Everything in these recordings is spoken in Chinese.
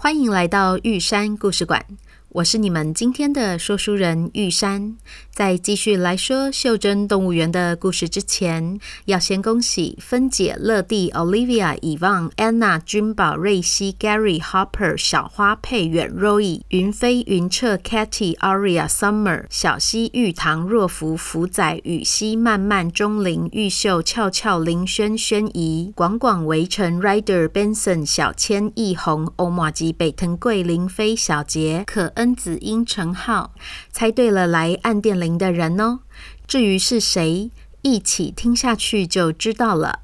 欢迎来到玉山故事馆。我是你们今天的说书人玉山。在继续来说袖珍动物园的故事之前，要先恭喜芬姐、乐蒂、Olivia、以望、Anna、君宝、瑞希、Gary、Hopper、小花、佩远、Roy、云飞、云彻、Katy、Aria、Summer、小溪、玉堂、若福、福仔、雨熙、曼曼、钟灵、玉秀、俏俏、林轩、轩怡、广广、围城、Rider、Benson、小千、易红、欧玛吉、北藤贵、林飞、小杰、可。恩子英、陈浩，猜对了，来按电铃的人哦。至于是谁，一起听下去就知道了。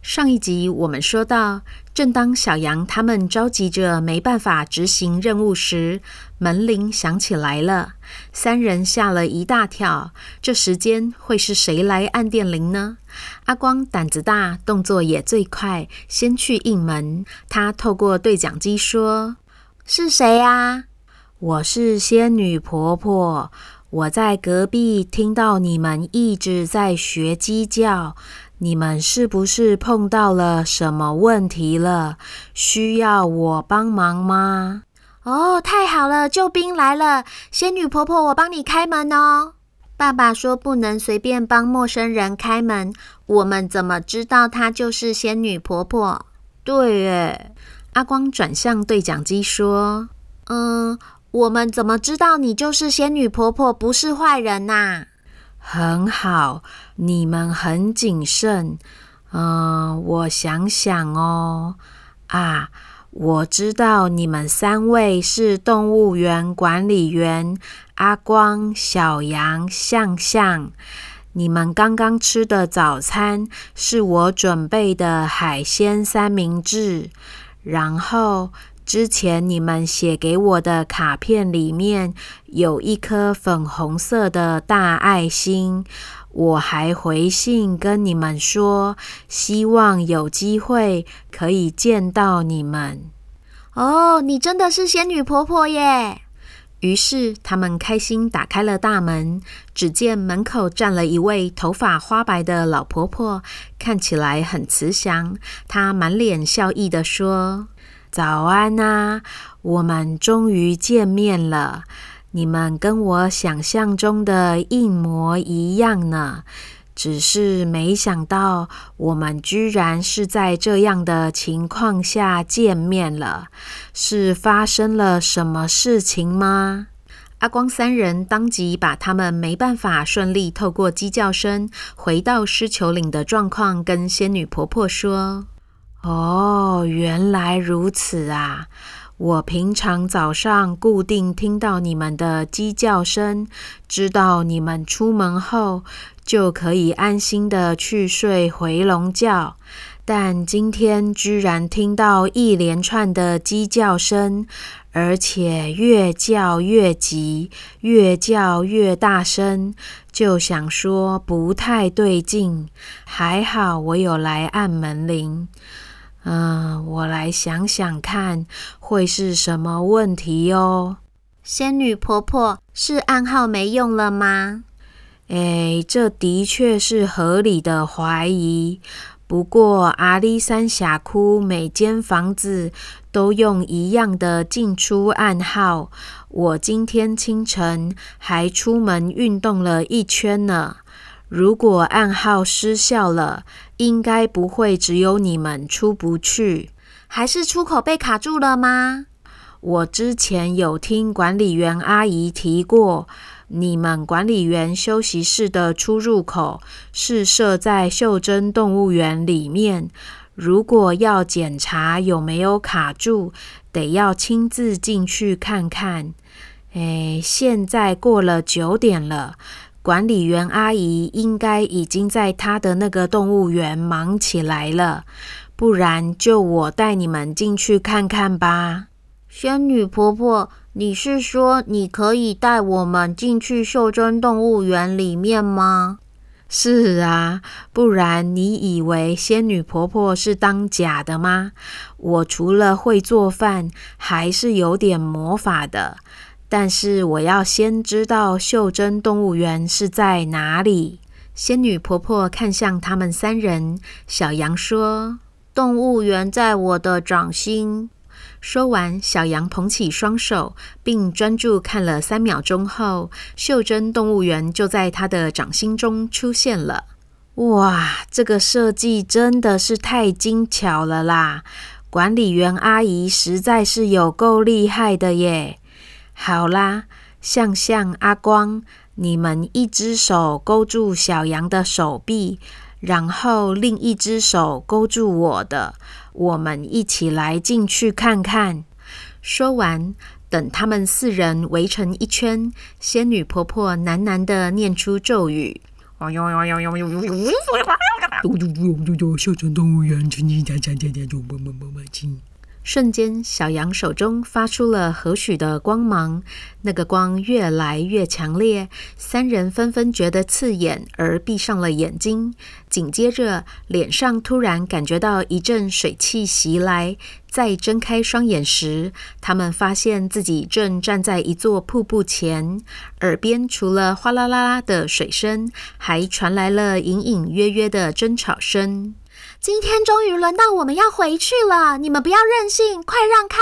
上一集我们说到，正当小羊他们着急着没办法执行任务时，门铃响起来了，三人吓了一大跳。这时间会是谁来按电铃呢？阿光胆子大，动作也最快，先去应门。他透过对讲机说：“是谁啊？”我是仙女婆婆，我在隔壁听到你们一直在学鸡叫，你们是不是碰到了什么问题了？需要我帮忙吗？哦，太好了，救兵来了！仙女婆婆，我帮你开门哦。爸爸说不能随便帮陌生人开门，我们怎么知道她就是仙女婆婆？对耶，阿光转向对讲机说：“嗯。”我们怎么知道你就是仙女婆婆，不是坏人呐？很好，你们很谨慎。嗯，我想想哦。啊，我知道你们三位是动物园管理员，阿光、小羊、象象。你们刚刚吃的早餐是我准备的海鲜三明治，然后。之前你们写给我的卡片里面有一颗粉红色的大爱心，我还回信跟你们说，希望有机会可以见到你们。哦，你真的是仙女婆婆耶！于是他们开心打开了大门，只见门口站了一位头发花白的老婆婆，看起来很慈祥。她满脸笑意地说。早安、啊，我们终于见面了。你们跟我想象中的一模一样呢，只是没想到我们居然是在这样的情况下见面了。是发生了什么事情吗？阿光三人当即把他们没办法顺利透过鸡叫声回到狮球岭的状况跟仙女婆婆说。哦，原来如此啊！我平常早上固定听到你们的鸡叫声，知道你们出门后就可以安心的去睡回笼觉。但今天居然听到一连串的鸡叫声，而且越叫越急，越叫越大声，就想说不太对劲。还好我有来按门铃。嗯，我来想想看，会是什么问题哦？仙女婆婆，是暗号没用了吗？诶，这的确是合理的怀疑。不过阿里山峡谷每间房子都用一样的进出暗号。我今天清晨还出门运动了一圈呢。如果暗号失效了，应该不会只有你们出不去，还是出口被卡住了吗？我之前有听管理员阿姨提过，你们管理员休息室的出入口是设在袖珍动物园里面，如果要检查有没有卡住，得要亲自进去看看。诶，现在过了九点了。管理员阿姨应该已经在她的那个动物园忙起来了，不然就我带你们进去看看吧。仙女婆婆，你是说你可以带我们进去袖珍动物园里面吗？是啊，不然你以为仙女婆婆是当假的吗？我除了会做饭，还是有点魔法的。但是我要先知道袖珍动物园是在哪里。仙女婆婆看向他们三人，小羊说：“动物园在我的掌心。”说完，小羊捧起双手，并专注看了三秒钟后，袖珍动物园就在他的掌心中出现了。哇，这个设计真的是太精巧了啦！管理员阿姨实在是有够厉害的耶！好啦，向向、阿光，你们一只手勾住小羊的手臂，然后另一只手勾住我的。我们一起来进去看看。说完，等他们四人围成一圈，仙女婆婆喃喃地念出咒语：“袖珍动物园，亲亲家家家家，就么么么么亲。”瞬间，小羊手中发出了和煦的光芒，那个光越来越强烈，三人纷纷觉得刺眼，而闭上了眼睛。紧接着，脸上突然感觉到一阵水汽袭来，再睁开双眼时，他们发现自己正站在一座瀑布前，耳边除了哗啦啦啦的水声，还传来了隐隐约约的争吵声。今天终于轮到我们要回去了，你们不要任性，快让开！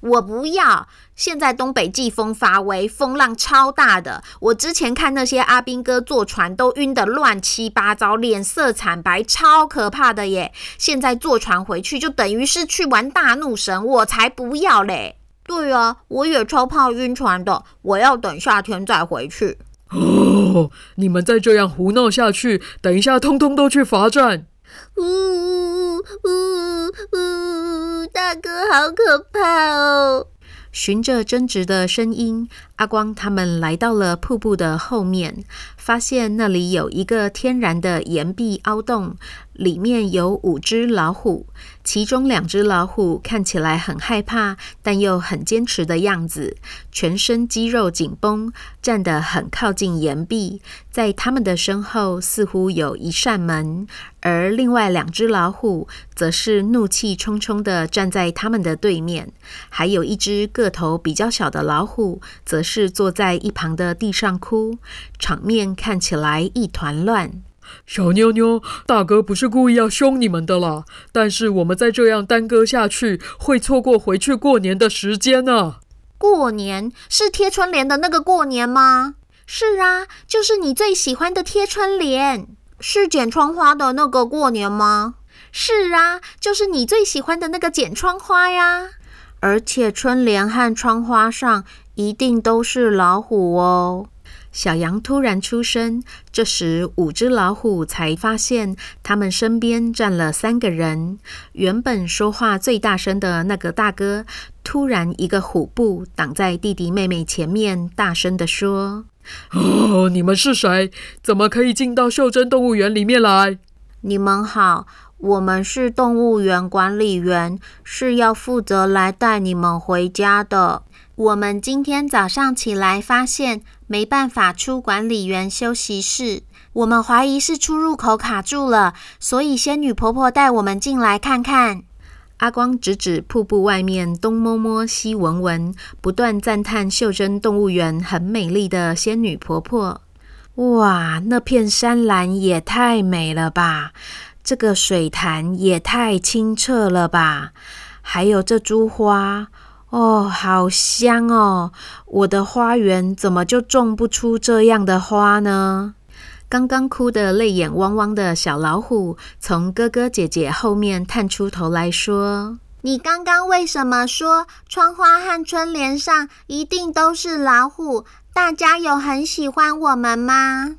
我不要！现在东北季风发威，风浪超大的。我之前看那些阿兵哥坐船都晕得乱七八糟，脸色惨白，超可怕的耶！现在坐船回去就等于是去玩大怒神，我才不要嘞！对啊，我也超怕晕船的，我要等夏天再回去。哦，你们再这样胡闹下去，等一下通通都去罚站。呜呜呜！大哥，好可怕哦！循着争执的声音，阿光他们来到了瀑布的后面，发现那里有一个天然的岩壁凹洞，里面有五只老虎。其中两只老虎看起来很害怕，但又很坚持的样子，全身肌肉紧绷，站得很靠近岩壁。在他们的身后，似乎有一扇门，而另外两只老虎则是怒气冲冲地站在他们的对面。还有一只个头比较小的老虎，则是坐在一旁的地上哭，场面看起来一团乱。小妞妞，大哥不是故意要凶你们的啦，但是我们再这样耽搁下去，会错过回去过年的时间呢。过年是贴春联的那个过年吗？是啊，就是你最喜欢的贴春联。是剪窗花的那个过年吗？是啊，就是你最喜欢的那个剪窗花呀。而且春联和窗花上一定都是老虎哦。小羊突然出声，这时五只老虎才发现他们身边站了三个人。原本说话最大声的那个大哥，突然一个虎步挡在弟弟妹妹前面，大声的说：“哦，你们是谁？怎么可以进到袖珍动物园里面来？”“你们好，我们是动物园管理员，是要负责来带你们回家的。我们今天早上起来发现。”没办法出管理员休息室，我们怀疑是出入口卡住了，所以仙女婆婆带我们进来看看。阿光指指瀑布外面，东摸摸西闻闻，不断赞叹袖珍动物园很美丽的仙女婆婆。哇，那片山岚也太美了吧！这个水潭也太清澈了吧！还有这株花。哦，好香哦！我的花园怎么就种不出这样的花呢？刚刚哭得泪眼汪汪的小老虎从哥哥姐姐后面探出头来说：“你刚刚为什么说窗花和春联上一定都是老虎？大家有很喜欢我们吗？”“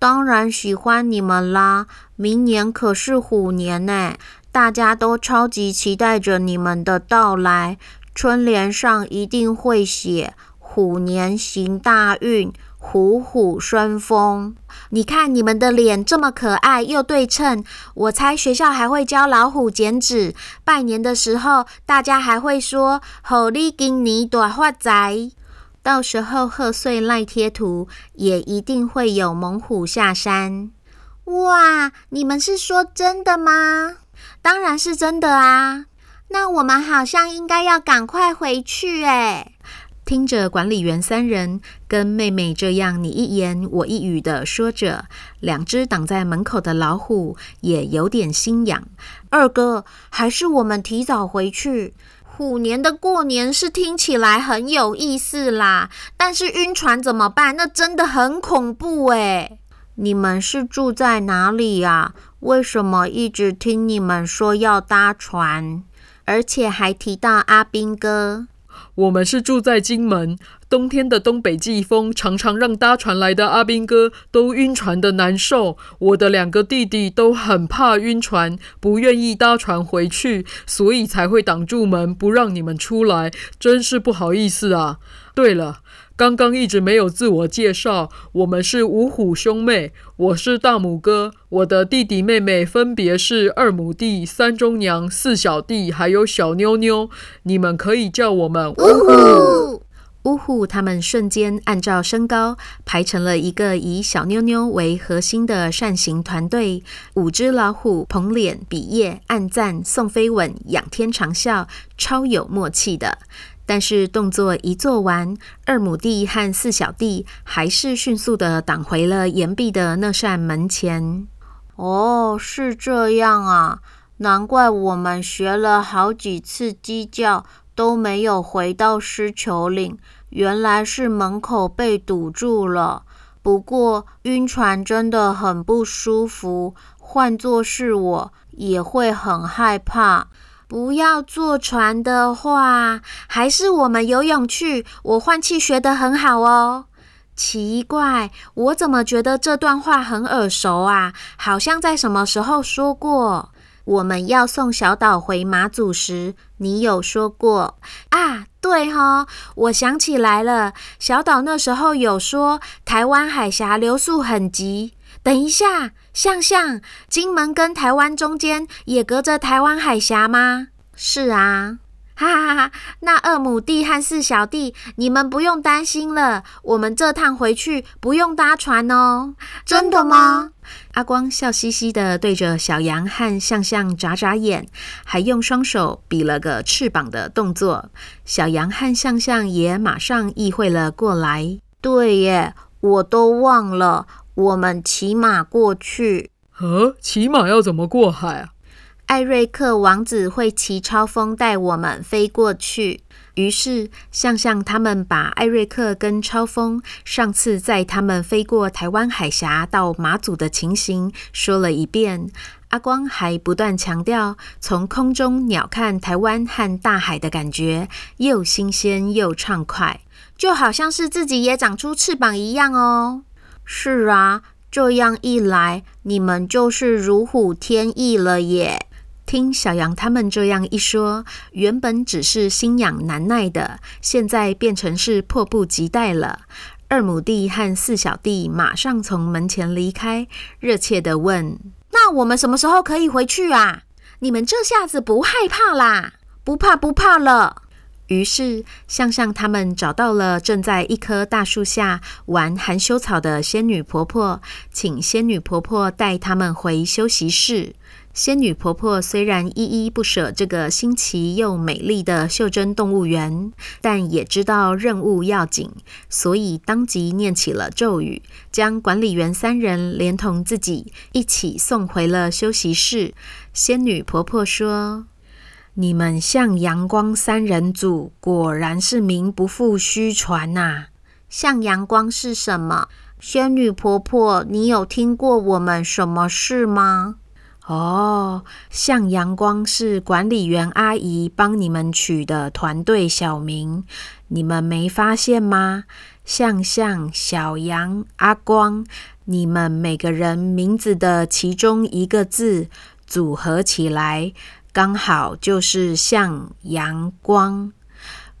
当然喜欢你们啦！明年可是虎年呢，大家都超级期待着你们的到来。”春联上一定会写“虎年行大运，虎虎生风。你看你们的脸这么可爱又对称，我猜学校还会教老虎剪纸。拜年的时候，大家还会说“虎力今年大发财”。到时候贺岁赖贴图也一定会有猛虎下山。哇，你们是说真的吗？当然是真的啊。那我们好像应该要赶快回去哎。听着管理员三人跟妹妹这样你一言我一语的说着，两只挡在门口的老虎也有点心痒。二哥，还是我们提早回去。虎年的过年是听起来很有意思啦，但是晕船怎么办？那真的很恐怖诶。你们是住在哪里呀？为什么一直听你们说要搭船，而且还提到阿斌哥？我们是住在金门，冬天的东北季风常常让搭船来的阿斌哥都晕船的难受。我的两个弟弟都很怕晕船，不愿意搭船回去，所以才会挡住门不让你们出来，真是不好意思啊。对了。刚刚一直没有自我介绍，我们是五虎兄妹，我是大拇哥，我的弟弟妹妹分别是二母弟、三中娘、四小弟，还有小妞妞，你们可以叫我们五虎。五虎他们瞬间按照身高排成了一个以小妞妞为核心的扇形团队，五只老虎捧脸比耶，按赞送飞吻，仰天长啸，超有默契的。但是动作一做完，二母弟和四小弟还是迅速的挡回了岩壁的那扇门前。哦，是这样啊，难怪我们学了好几次鸡叫都没有回到狮球岭，原来是门口被堵住了。不过晕船真的很不舒服，换作是我也会很害怕。不要坐船的话，还是我们游泳去。我换气学得很好哦。奇怪，我怎么觉得这段话很耳熟啊？好像在什么时候说过。我们要送小岛回马祖时，你有说过啊？对哈，我想起来了，小岛那时候有说台湾海峡流速很急。等一下。向向，金门跟台湾中间也隔着台湾海峡吗？是啊，哈哈哈哈！那二母弟和四小弟，你们不用担心了，我们这趟回去不用搭船哦。真的吗？阿光笑嘻嘻地对着小羊和向向眨眨眼，还用双手比了个翅膀的动作。小羊和向向也马上意会了过来。对耶，我都忘了。我们骑马过去。呃，骑马要怎么过海啊？艾瑞克王子会骑超风带我们飞过去。于是，向向他们把艾瑞克跟超风上次载他们飞过台湾海峡到马祖的情形说了一遍。阿光还不断强调，从空中鸟瞰台湾和大海的感觉又新鲜又畅快，就好像是自己也长出翅膀一样哦。是啊，这样一来，你们就是如虎添翼了耶！听小羊他们这样一说，原本只是心痒难耐的，现在变成是迫不及待了。二母弟和四小弟马上从门前离开，热切地问：“那我们什么时候可以回去啊？你们这下子不害怕啦？不怕不怕了。”于是，向向他们找到了正在一棵大树下玩含羞草的仙女婆婆，请仙女婆婆带他们回休息室。仙女婆婆虽然依依不舍这个新奇又美丽的袖珍动物园，但也知道任务要紧，所以当即念起了咒语，将管理员三人连同自己一起送回了休息室。仙女婆婆说。你们向阳光三人组果然是名不副虚传呐、啊！向阳光是什么？仙女婆婆，你有听过我们什么事吗？哦，向阳光是管理员阿姨帮你们取的团队小名，你们没发现吗？向向、小杨、阿光，你们每个人名字的其中一个字组合起来。刚好就是像阳光，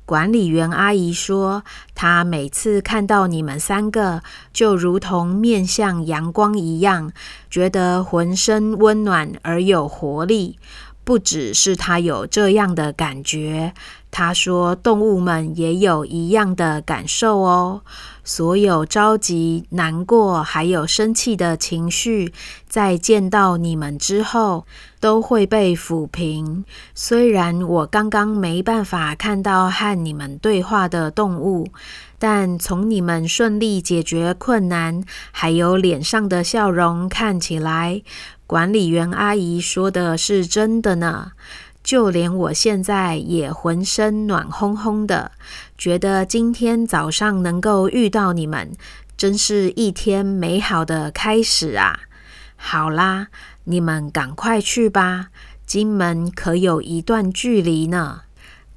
管理员阿姨说，她每次看到你们三个，就如同面向阳光一样，觉得浑身温暖而有活力。不只是他有这样的感觉，他说动物们也有一样的感受哦。所有着急、难过还有生气的情绪，在见到你们之后，都会被抚平。虽然我刚刚没办法看到和你们对话的动物，但从你们顺利解决困难，还有脸上的笑容看起来，管理员阿姨说的是真的呢。就连我现在也浑身暖烘烘的，觉得今天早上能够遇到你们，真是一天美好的开始啊！好啦，你们赶快去吧，金门可有一段距离呢。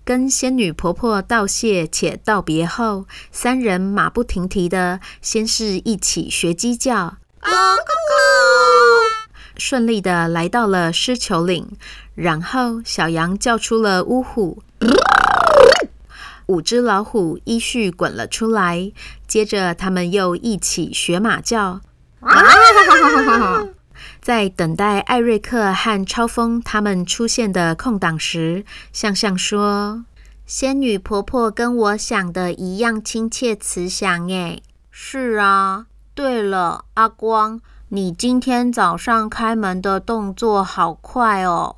跟仙女婆婆道谢且道别后，三人马不停蹄的，先是一起学鸡叫，顺利的来到了狮球岭。然后，小羊叫出了“呜呼”，五只老虎依序滚了出来。接着，他们又一起学马叫。在等待艾瑞克和超风他们出现的空档时，向向说：“仙女婆婆跟我想的一样亲切慈祥。”哎，是啊。对了，阿光，你今天早上开门的动作好快哦。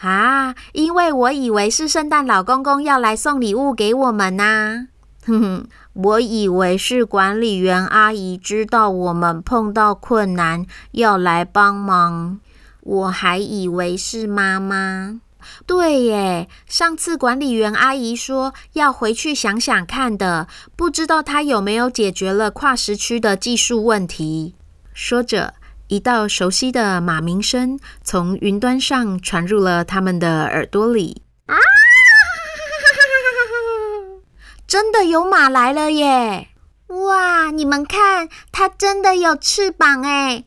啊，因为我以为是圣诞老公公要来送礼物给我们呐。哼哼，我以为是管理员阿姨知道我们碰到困难要来帮忙，我还以为是妈妈。对耶，上次管理员阿姨说要回去想想看的，不知道她有没有解决了跨时区的技术问题。说着。一道熟悉的马鸣声从云端上传入了他们的耳朵里。啊！真的有马来了耶！哇，你们看，它真的有翅膀哎！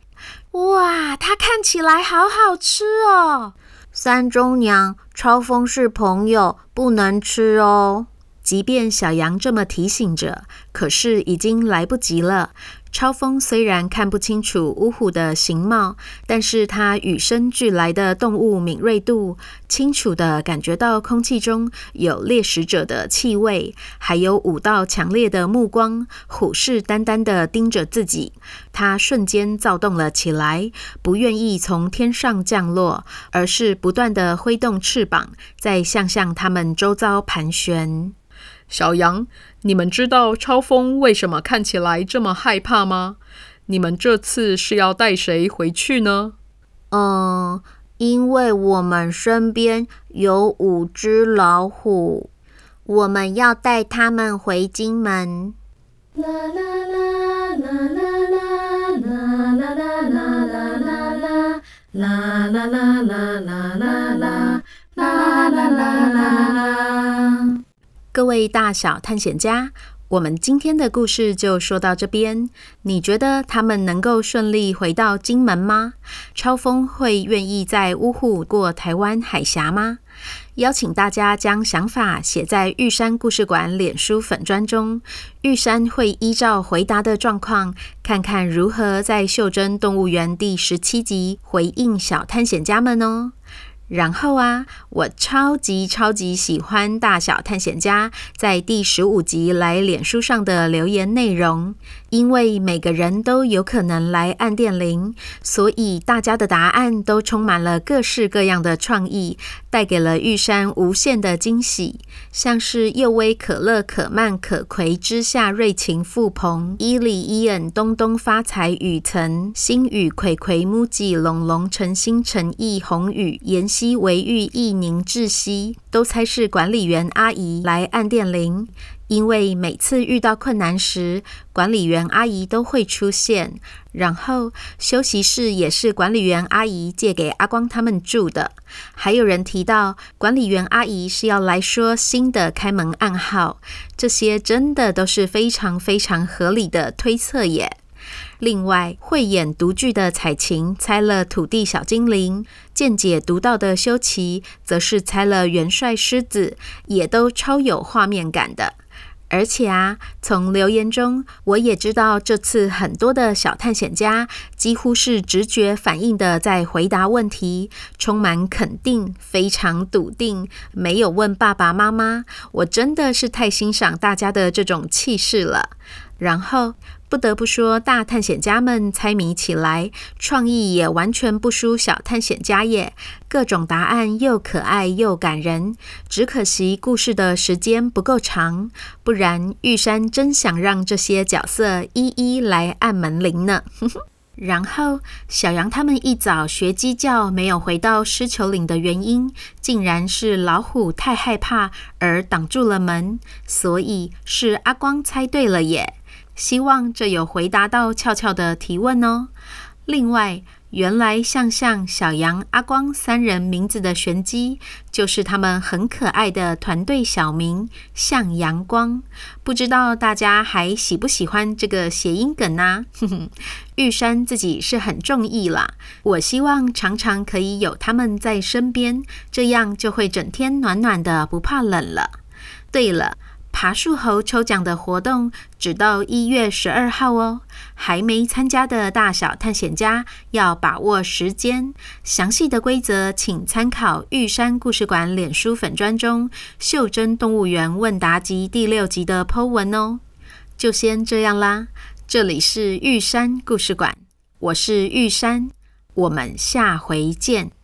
哇，它看起来好好吃哦。三中娘，超风是朋友，不能吃哦。即便小羊这么提醒着，可是已经来不及了。超风虽然看不清楚呜虎的形貌，但是他与生俱来的动物敏锐度，清楚地感觉到空气中有猎食者的气味，还有五道强烈的目光，虎视眈眈地盯着自己。他瞬间躁动了起来，不愿意从天上降落，而是不断地挥动翅膀，在向向他们周遭盘旋。小羊，你们知道超风为什么看起来这么害怕吗？你们这次是要带谁回去呢？嗯，因为我们身边有五只老虎，我们要带他们回金门。啦啦啦啦啦啦啦啦啦啦啦啦啦啦啦啦啦啦位大小探险家，我们今天的故事就说到这边。你觉得他们能够顺利回到金门吗？超风会愿意在呜呼过台湾海峡吗？邀请大家将想法写在玉山故事馆脸书粉专中，玉山会依照回答的状况，看看如何在袖珍动物园第十七集回应小探险家们哦。然后啊，我超级超级喜欢大小探险家在第十五集来脸书上的留言内容，因为每个人都有可能来按电铃，所以大家的答案都充满了各式各样的创意，带给了玉山无限的惊喜。像是幼薇、可乐、可曼、可葵、之夏、瑞晴、富鹏、伊利、伊恩、东东、发财、雨层、星宇、葵葵、木吉、龙龙、陈星、陈毅、宏宇、妍希、维玉、易宁、窒息，都猜是管理员阿姨来按电铃。因为每次遇到困难时，管理员阿姨都会出现。然后休息室也是管理员阿姨借给阿光他们住的。还有人提到管理员阿姨是要来说新的开门暗号，这些真的都是非常非常合理的推测耶。另外，慧眼独具的彩琴猜了土地小精灵，见解独到的修齐则是猜了元帅狮子，也都超有画面感的。而且啊，从留言中我也知道，这次很多的小探险家几乎是直觉反应的在回答问题，充满肯定，非常笃定，没有问爸爸妈妈。我真的是太欣赏大家的这种气势了。然后。不得不说，大探险家们猜谜起来创意也完全不输小探险家耶！各种答案又可爱又感人，只可惜故事的时间不够长，不然玉山真想让这些角色一一来按门铃呢。然后小羊他们一早学鸡叫，没有回到狮球岭的原因，竟然是老虎太害怕而挡住了门，所以是阿光猜对了耶！希望这有回答到俏俏的提问哦。另外，原来向向、小羊、阿光三人名字的玄机，就是他们很可爱的团队小名“向阳光”。不知道大家还喜不喜欢这个谐音梗呢？哼哼，玉山自己是很中意啦。我希望常常可以有他们在身边，这样就会整天暖暖的，不怕冷了。对了。爬树猴抽奖的活动只到一月十二号哦，还没参加的大小探险家要把握时间。详细的规则请参考玉山故事馆脸书粉专中《袖珍动物园问答集》第六集的 Po 文哦。就先这样啦，这里是玉山故事馆，我是玉山，我们下回见。